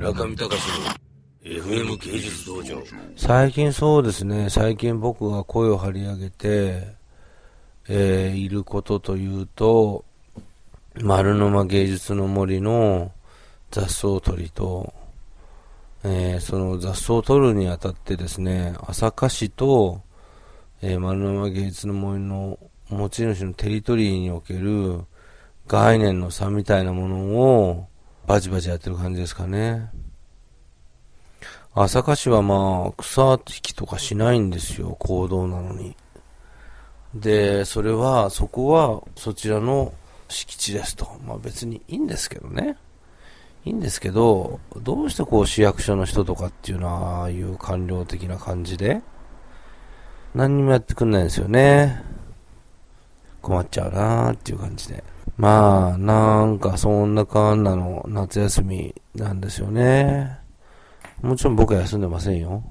村上隆の FM 芸術道場。最近そうですね、最近僕が声を張り上げて、えー、いることというと、丸沼芸術の森の雑草取りと、えー、その雑草を取るにあたってですね、朝霞市と、えー、丸沼芸術の森の持ち主のテリトリーにおける概念の差みたいなものをバチバチやってる感じですかね。朝霞市はまあ草引きとかしないんですよ、行動なのに。で、それは、そこはそちらの敷地ですと。まあ別にいいんですけどね。いいんですけど、どうしてこう市役所の人とかっていうのは、ああいう官僚的な感じで、何にもやってくんないんですよね。困っちゃうなーっていう感じで。まあ、なんかそんなかんなの夏休みなんですよね。もちろん僕は休んでませんよ。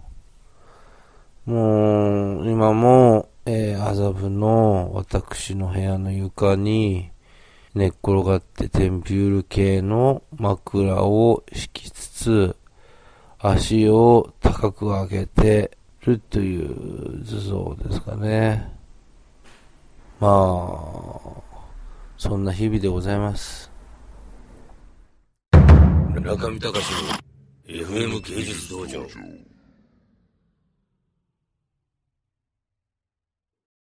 もう、今も、えー、麻布の私の部屋の床に寝っ転がってテンピュール系の枕を敷きつつ、足を高く上げてるという図像ですかね。まあ、そんな日々でございます。中見隆の FM 芸術道場。